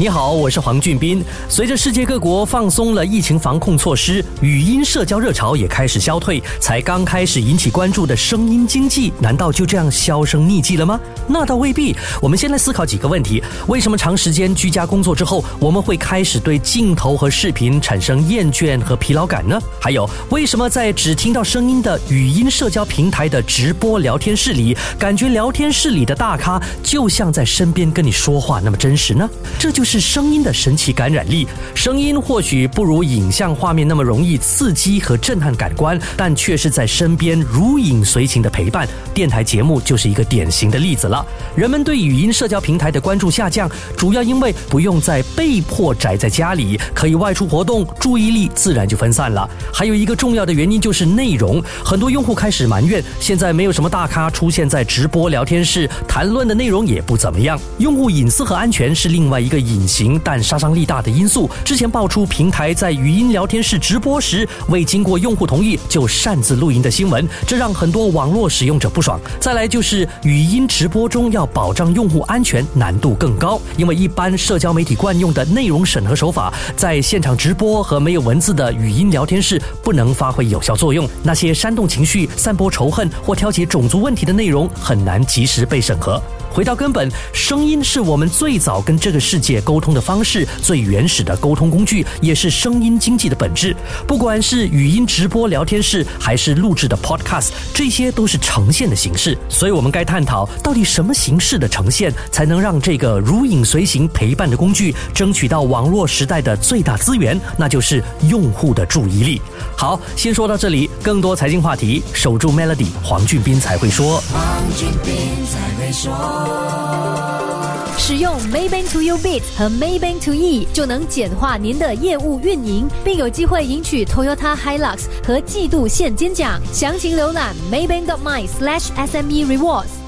你好，我是黄俊斌。随着世界各国放松了疫情防控措施，语音社交热潮也开始消退。才刚开始引起关注的声音经济，难道就这样销声匿迹了吗？那倒未必。我们先来思考几个问题：为什么长时间居家工作之后，我们会开始对镜头和视频产生厌倦和疲劳感呢？还有，为什么在只听到声音的语音社交平台的直播聊天室里，感觉聊天室里的大咖就像在身边跟你说话那么真实呢？这就是。是声音的神奇感染力。声音或许不如影像画面那么容易刺激和震撼感官，但却是在身边如影随形的陪伴。电台节目就是一个典型的例子了。人们对语音社交平台的关注下降，主要因为不用再被迫宅在家里，可以外出活动，注意力自然就分散了。还有一个重要的原因就是内容，很多用户开始埋怨，现在没有什么大咖出现在直播聊天室，谈论的内容也不怎么样。用户隐私和安全是另外一个隐。隐形但杀伤力大的因素。之前爆出平台在语音聊天室直播时未经过用户同意就擅自录音的新闻，这让很多网络使用者不爽。再来就是语音直播中要保障用户安全难度更高，因为一般社交媒体惯用的内容审核手法，在现场直播和没有文字的语音聊天室不能发挥有效作用。那些煽动情绪、散播仇恨或挑起种族问题的内容很难及时被审核。回到根本，声音是我们最早跟这个世界沟通的方式，最原始的沟通工具，也是声音经济的本质。不管是语音直播聊天室，还是录制的 Podcast，这些都是呈现的形式。所以，我们该探讨到底什么形式的呈现，才能让这个如影随形陪伴的工具，争取到网络时代的最大资源，那就是用户的注意力。好，先说到这里，更多财经话题，守住 Melody，黄俊斌才会说。黄俊斌才会说。使用 Maybank to U Bit 和 Maybank to E 就能简化您的业务运营，并有机会赢取 Toyota Hilux 和季度现金奖。详情浏览 maybank.my/smerewards